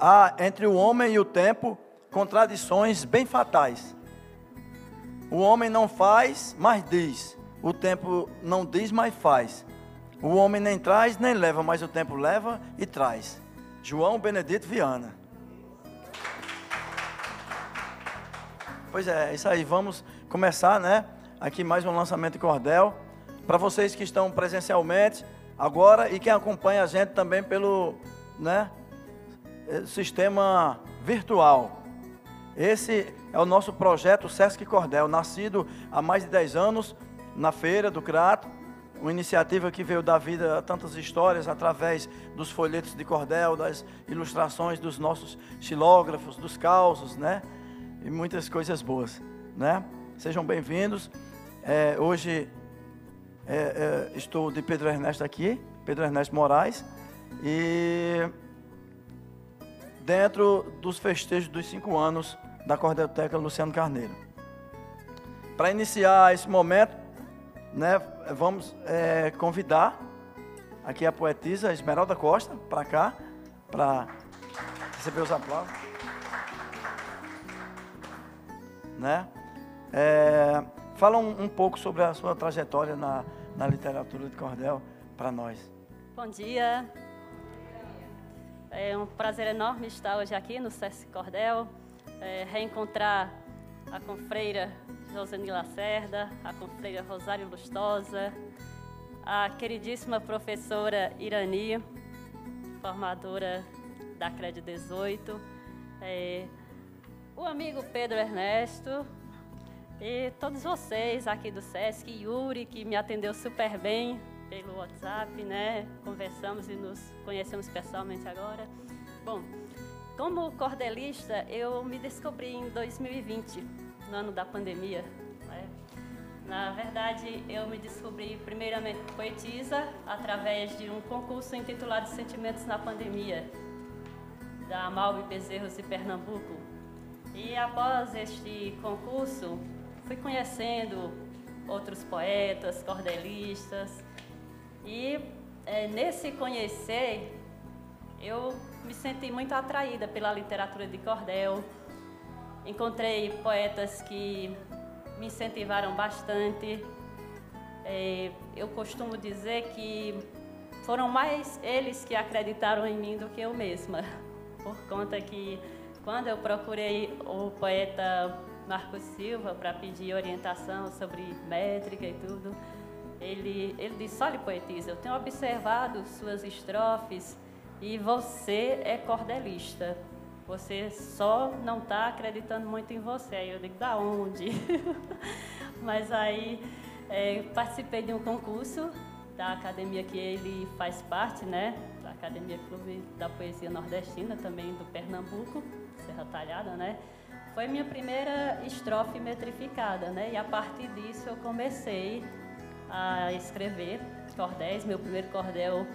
há entre o homem e o tempo contradições bem fatais. O homem não faz, mas diz. O tempo não diz, mas faz. O homem nem traz, nem leva, mas o tempo leva e traz. João Benedito Viana. Pois é, é isso aí. Vamos começar, né? Aqui mais um lançamento de cordel. Para vocês que estão presencialmente agora e quem acompanha a gente também pelo, né, sistema virtual. Esse é o nosso projeto Sesc Cordel, nascido há mais de 10 anos na feira do Crato. Uma iniciativa que veio dar vida a tantas histórias através dos folhetos de cordel, das ilustrações dos nossos xilógrafos, dos causos, né? E muitas coisas boas, né? Sejam bem-vindos. É, hoje é, é, estou de Pedro Ernesto aqui, Pedro Ernesto Moraes, e dentro dos festejos dos cinco anos da Cordelteca Luciano Carneiro. Para iniciar esse momento, né, vamos é, convidar aqui a poetisa Esmeralda Costa para cá, para receber os aplausos. Né? É, fala um, um, pouco sobre a sua trajetória na, na literatura de cordel para nós. Bom dia. É um prazer enorme estar hoje aqui no SESC Cordel é, reencontrar a confreira Josani Lacerda, a confreira Rosário Lustosa, a queridíssima professora Irani, formadora da CRED 18, é, o amigo Pedro Ernesto e todos vocês aqui do SESC, Yuri, que me atendeu super bem pelo WhatsApp, né? Conversamos e nos conhecemos pessoalmente agora. Bom, como cordelista, eu me descobri em 2020, no ano da pandemia. Né? Na verdade, eu me descobri primeiramente poetisa através de um concurso intitulado Sentimentos na Pandemia, da Malve Bezerros de Pernambuco. E após este concurso, fui conhecendo outros poetas, cordelistas, e é, nesse conhecer, eu me senti muito atraída pela literatura de cordel. Encontrei poetas que me incentivaram bastante. É, eu costumo dizer que foram mais eles que acreditaram em mim do que eu mesma, por conta que quando eu procurei o poeta Marcos Silva para pedir orientação sobre métrica e tudo, ele, ele disse: Olha, poetisa, eu tenho observado suas estrofes e você é cordelista. Você só não está acreditando muito em você. Aí eu digo, da onde? Mas aí é, participei de um concurso da academia que ele faz parte, né? Da Academia Clube da Poesia Nordestina, também do Pernambuco, Serra Talhada, né? Foi minha primeira estrofe metrificada, né? E a partir disso eu comecei a escrever cordéis. Meu primeiro cordel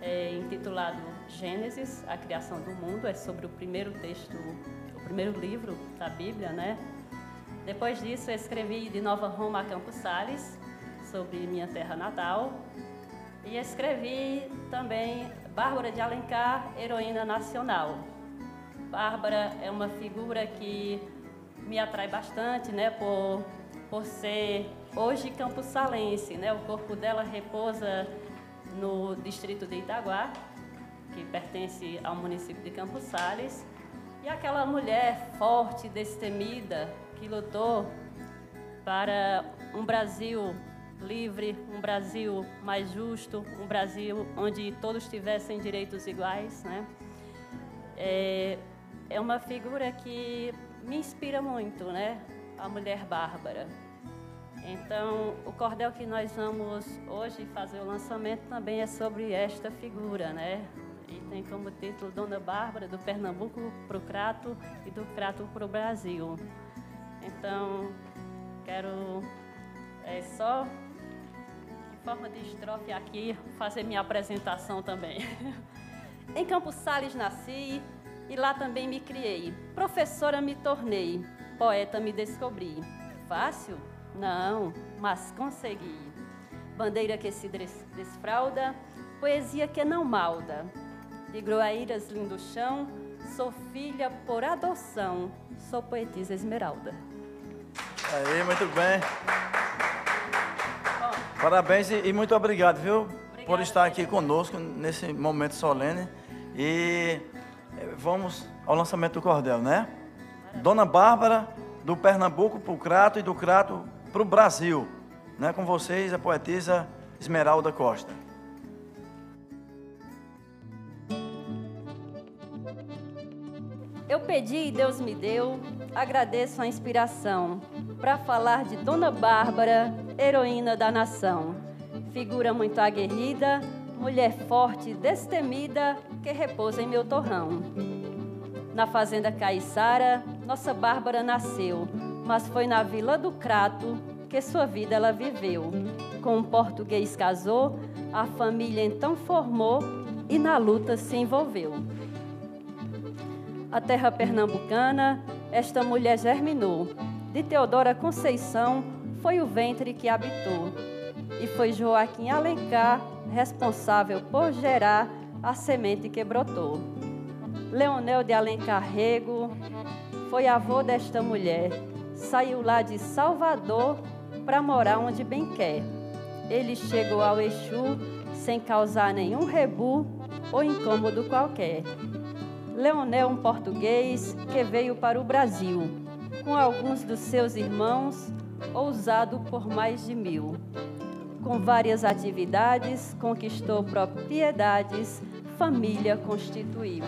é intitulado Gênesis, a criação do mundo, é sobre o primeiro texto, o primeiro livro da Bíblia, né? Depois disso, escrevi de Nova Roma a Campos Sales, sobre minha terra natal, e escrevi também Bárbara de Alencar, heroína nacional. Bárbara é uma figura que me atrai bastante, né, por, por ser hoje campos salense, né? O corpo dela repousa no distrito de Itaguá, que pertence ao município de Campos Sales, e aquela mulher forte, destemida, que lutou para um Brasil livre, um Brasil mais justo, um Brasil onde todos tivessem direitos iguais, né? É, é uma figura que me inspira muito, né? A mulher bárbara. Então, o cordel que nós vamos hoje fazer o lançamento também é sobre esta figura, né? E tem como título Dona Bárbara, do Pernambuco para o Crato e do Crato para o Brasil. Então, quero é, só, em forma de estrofe aqui, fazer minha apresentação também. em Campos Sales nasci e lá também me criei. Professora me tornei, poeta me descobri. Fácil? Não, mas consegui. Bandeira que se desfralda, poesia que não malda. De groaíras lindo chão, Sou filha por adoção, sou poetisa Esmeralda. Aí, muito bem. Parabéns e, e muito obrigado, viu? Obrigada, por estar aqui conosco nesse momento solene. E eh, vamos ao lançamento do cordel, né? Dona Bárbara, do Pernambuco para o Crato e do Crato para o Brasil. Né? Com vocês, a poetisa Esmeralda Costa. Eu pedi e Deus me deu, agradeço a inspiração para falar de Dona Bárbara, heroína da nação. Figura muito aguerrida, mulher forte, destemida, que repousa em meu torrão. Na fazenda Caiçara, nossa Bárbara nasceu, mas foi na Vila do Crato que sua vida ela viveu. Com um português casou, a família então formou e na luta se envolveu. A terra pernambucana, esta mulher germinou, de Teodora Conceição foi o ventre que habitou. E foi Joaquim Alencar responsável por gerar a semente que brotou. Leonel de Alencar Rego foi avô desta mulher. Saiu lá de Salvador para morar onde bem quer. Ele chegou ao Exu sem causar nenhum rebu ou incômodo qualquer. Leonel, um português que veio para o Brasil com alguns dos seus irmãos, ousado por mais de mil. Com várias atividades, conquistou propriedades, família constituiu.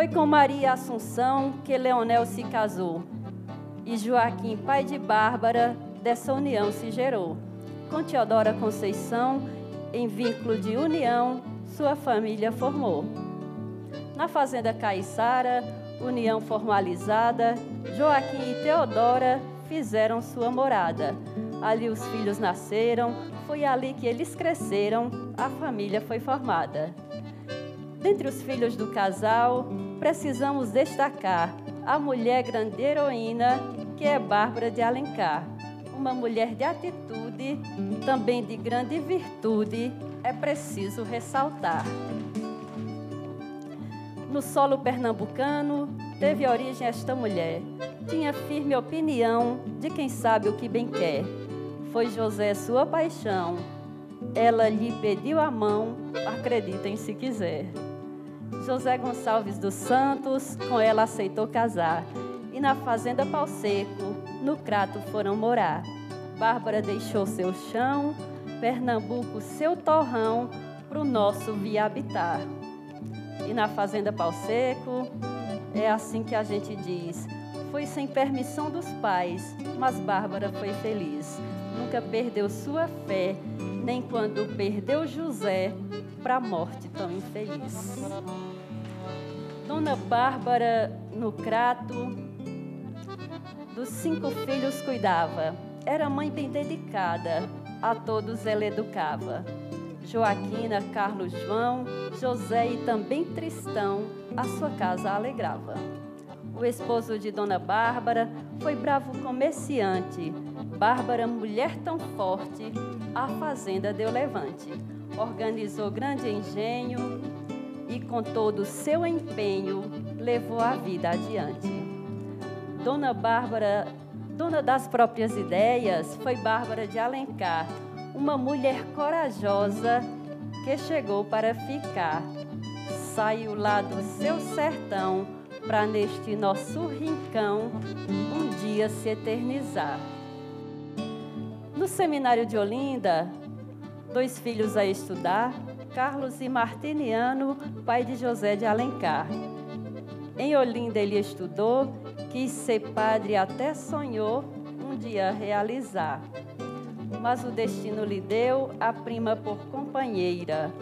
Foi com Maria Assunção que Leonel se casou, e Joaquim, pai de Bárbara, dessa união se gerou. Com Teodora Conceição, em vínculo de união, sua família formou. Na fazenda Caiçara, união formalizada, Joaquim e Teodora fizeram sua morada. Ali os filhos nasceram, foi ali que eles cresceram, a família foi formada. Dentre os filhos do casal, precisamos destacar a mulher grande heroína, que é Bárbara de Alencar. Uma mulher de atitude, também de grande virtude, é preciso ressaltar no solo pernambucano, teve origem esta mulher. Tinha firme opinião de quem sabe o que bem quer. Foi José sua paixão. Ela lhe pediu a mão, acreditem se quiser. José Gonçalves dos Santos, com ela aceitou casar. E na fazenda Pau Seco, no Crato foram morar. Bárbara deixou seu chão, Pernambuco seu torrão, pro nosso via habitar e na Fazenda Pau Seco. É assim que a gente diz. Foi sem permissão dos pais, mas Bárbara foi feliz. Nunca perdeu sua fé, nem quando perdeu José para a morte tão infeliz. Dona Bárbara, no crato, dos cinco filhos cuidava. Era mãe bem dedicada, a todos ela educava. Joaquina, Carlos João, José e também Tristão, a sua casa alegrava. O esposo de Dona Bárbara foi bravo comerciante. Bárbara, mulher tão forte, a fazenda deu levante. Organizou grande engenho e com todo o seu empenho levou a vida adiante. Dona Bárbara, dona das próprias ideias, foi Bárbara de Alencar, uma mulher corajosa que chegou para ficar. Saiu lá do seu sertão para neste nosso rincão um dia se eternizar. No seminário de Olinda, dois filhos a estudar, Carlos e Martiniano, pai de José de Alencar. Em Olinda ele estudou, quis ser padre até sonhou um dia realizar mas o destino lhe deu a prima por companheira.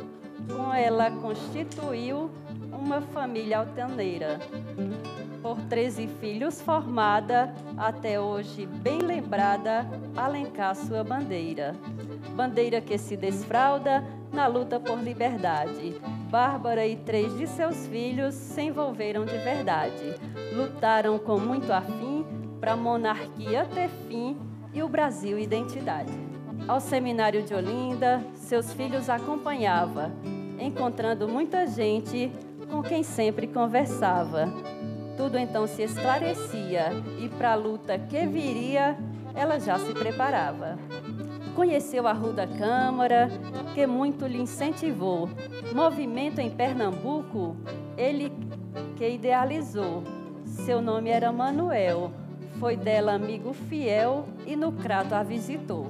Com ela constituiu uma família altaneira. Por treze filhos formada, até hoje bem lembrada, alencar sua bandeira. Bandeira que se desfralda na luta por liberdade. Bárbara e três de seus filhos se envolveram de verdade. Lutaram com muito afim para a monarquia ter fim e o Brasil identidade. Ao seminário de Olinda, seus filhos acompanhava, encontrando muita gente com quem sempre conversava. Tudo então se esclarecia e para a luta que viria, ela já se preparava. Conheceu a Ruda Câmara, que muito lhe incentivou. Movimento em Pernambuco, ele que idealizou. Seu nome era Manuel, foi dela amigo fiel e no crato a visitou.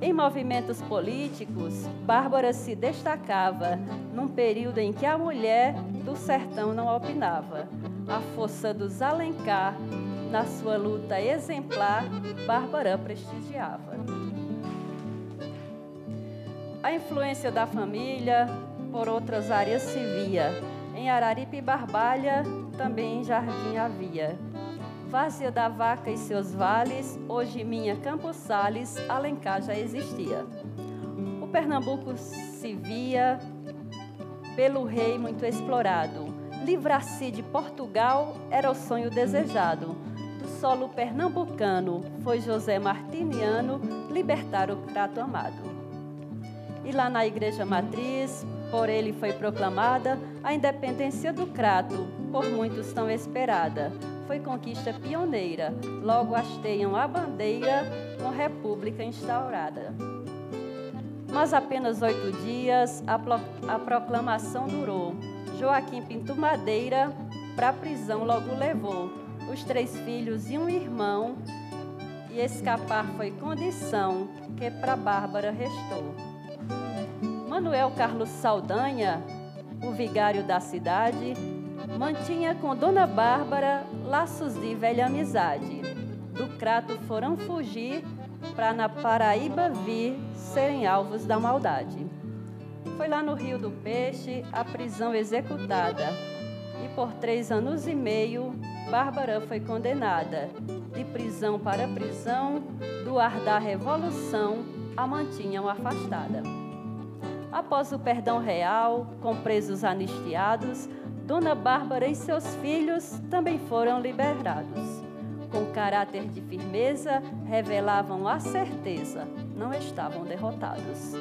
Em movimentos políticos, Bárbara se destacava num período em que a mulher do sertão não opinava. A força dos Alencar, na sua luta exemplar, Bárbara prestigiava. A influência da família por outras áreas se via. Em Araripe e Barbalha, também Jardim havia. Várzea da Vaca e seus vales, hoje minha Campos Sales, Alencar já existia. O Pernambuco se via pelo rei muito explorado. Livrar-se de Portugal era o sonho desejado. Solo pernambucano foi José Martiniano libertar o crato amado. E lá na igreja matriz, por ele foi proclamada a independência do crato, por muitos tão esperada foi conquista pioneira. Logo hasteiam a bandeira com república instaurada. Mas apenas oito dias a, a proclamação durou. Joaquim Pinto Madeira para a prisão logo levou os três filhos e um irmão, e escapar foi condição que para Bárbara restou. Manuel Carlos Saldanha, o vigário da cidade, mantinha com Dona Bárbara laços de velha amizade. Do crato foram fugir para na Paraíba vir serem alvos da maldade. Foi lá no Rio do Peixe a prisão executada e por três anos e meio Bárbara foi condenada. De prisão para prisão, do ar da revolução, a mantinham afastada. Após o perdão real, com presos anistiados, Dona Bárbara e seus filhos também foram liberados. Com caráter de firmeza, revelavam a certeza, não estavam derrotados.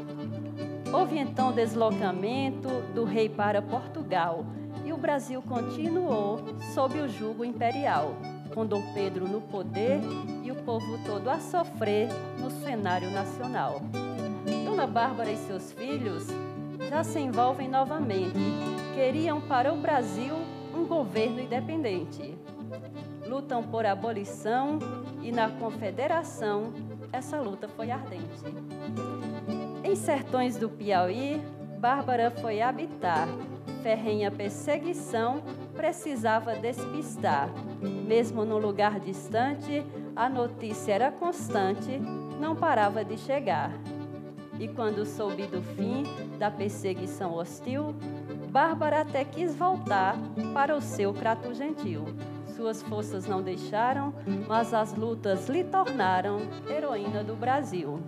Houve então deslocamento do rei para Portugal e o Brasil continuou sob o jugo imperial, com Dom Pedro no poder e o povo todo a sofrer no cenário nacional. Dona Bárbara e seus filhos já se envolvem novamente. Queriam para o Brasil um governo independente. Lutam por abolição e na confederação essa luta foi ardente. Em sertões do Piauí, Bárbara foi habitar. Ferrenha perseguição precisava despistar. Mesmo num lugar distante, a notícia era constante, não parava de chegar. E quando soube do fim da perseguição hostil, Bárbara até quis voltar para o seu crato gentil. Suas forças não deixaram, mas as lutas lhe tornaram heroína do Brasil.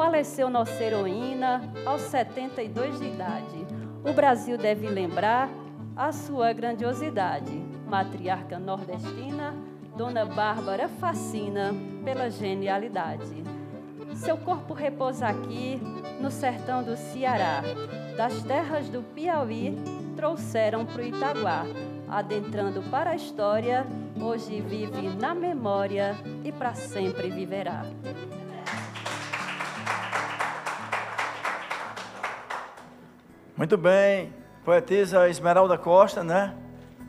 Faleceu nossa heroína aos 72 de idade. O Brasil deve lembrar a sua grandiosidade. Matriarca nordestina, Dona Bárbara fascina pela genialidade. Seu corpo repousa aqui, no sertão do Ceará. Das terras do Piauí, trouxeram para o Itaguá. Adentrando para a história, hoje vive na memória e para sempre viverá. Muito bem, poetisa Esmeralda Costa, né?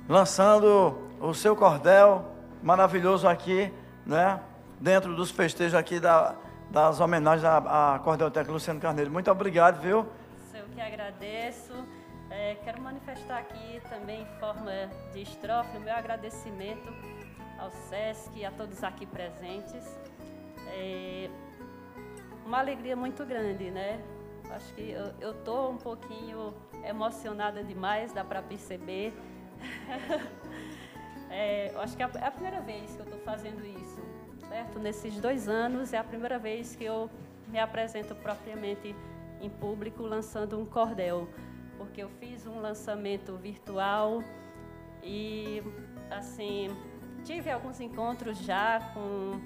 Lançando o seu cordel maravilhoso aqui, né? Dentro dos festejos aqui da das homenagens à, à Cordelteca Luciano Carneiro. Muito obrigado, viu? Eu que agradeço. É, quero manifestar aqui também em forma de estrofe o meu agradecimento ao SESC e a todos aqui presentes. É uma alegria muito grande, né? Acho que eu estou um pouquinho emocionada demais, dá para perceber. é, acho que é a primeira vez que eu estou fazendo isso certo? Nesses dois anos é a primeira vez que eu me apresento propriamente em público lançando um cordel, porque eu fiz um lançamento virtual e assim tive alguns encontros já com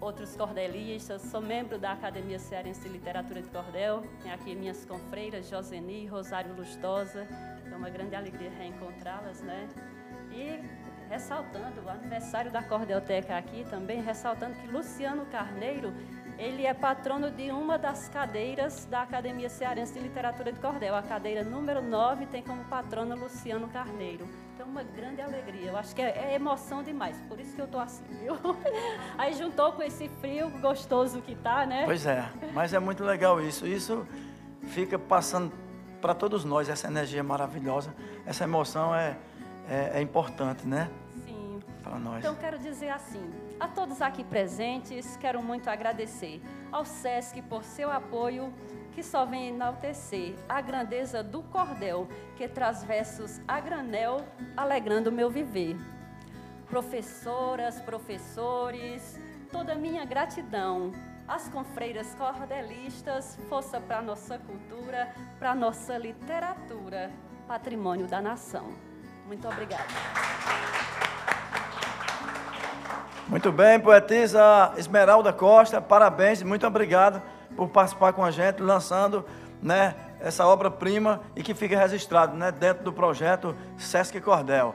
outros cordelistas, sou membro da Academia Cearense de Literatura de Cordel. Tenho aqui minhas confreiras, Joseni, Rosário Lustosa. É uma grande alegria reencontrá-las, né? E ressaltando o aniversário da Cordelteca aqui também, ressaltando que Luciano Carneiro, ele é patrono de uma das cadeiras da Academia Cearense de Literatura de Cordel. A cadeira número 9 tem como patrono Luciano Carneiro. Então, uma grande alegria. Eu acho que é, é emoção demais, por isso que eu estou assim, viu? Aí juntou com esse frio gostoso que tá, né? Pois é, mas é muito legal isso. Isso fica passando para todos nós, essa energia maravilhosa. Essa emoção é, é, é importante, né? Sim. Para nós. Então, quero dizer assim, a todos aqui presentes, quero muito agradecer ao SESC por seu apoio que só vem enaltecer a grandeza do cordel, que traz versos a granel, alegrando o meu viver. Professoras, professores, toda minha gratidão. As confreiras cordelistas, força para nossa cultura, para nossa literatura, patrimônio da nação. Muito obrigada. Muito bem, poetisa Esmeralda Costa, parabéns, muito obrigado por participar com a gente, lançando né, essa obra-prima e que fica registrado né, dentro do projeto Sesc Cordel.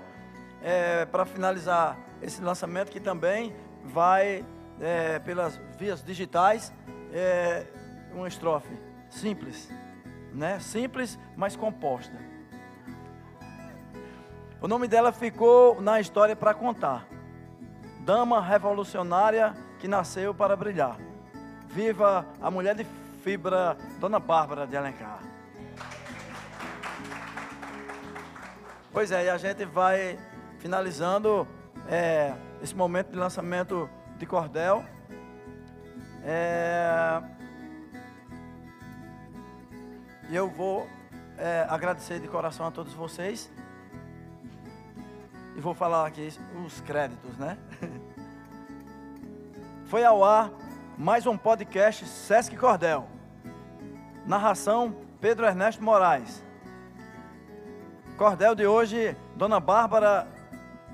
É, Para finalizar esse lançamento, que também vai é, pelas vias digitais, é, uma estrofe simples, né? simples, mas composta. O nome dela ficou na história para contar. Dama revolucionária que nasceu para brilhar. Viva a mulher de fibra, Dona Bárbara de Alencar. Pois é, e a gente vai finalizando é, esse momento de lançamento de cordel. É, eu vou é, agradecer de coração a todos vocês. E vou falar aqui os créditos, né? Foi ao ar mais um podcast Sesc Cordel. Narração Pedro Ernesto Moraes. Cordel de hoje, Dona Bárbara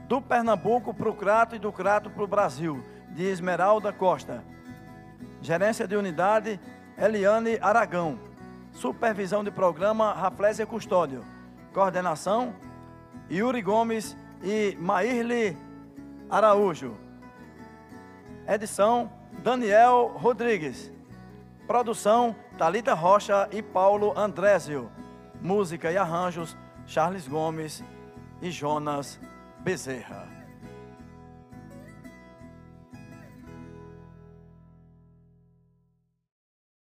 do Pernambuco para o Crato e do Crato para o Brasil, de Esmeralda Costa. Gerência de unidade, Eliane Aragão. Supervisão de programa, Raflésia Custódio. Coordenação, Yuri Gomes e Maírle Araújo. Edição, Daniel Rodrigues. Produção, Talita Rocha e Paulo Andrésio. Música e arranjos, Charles Gomes e Jonas Bezerra.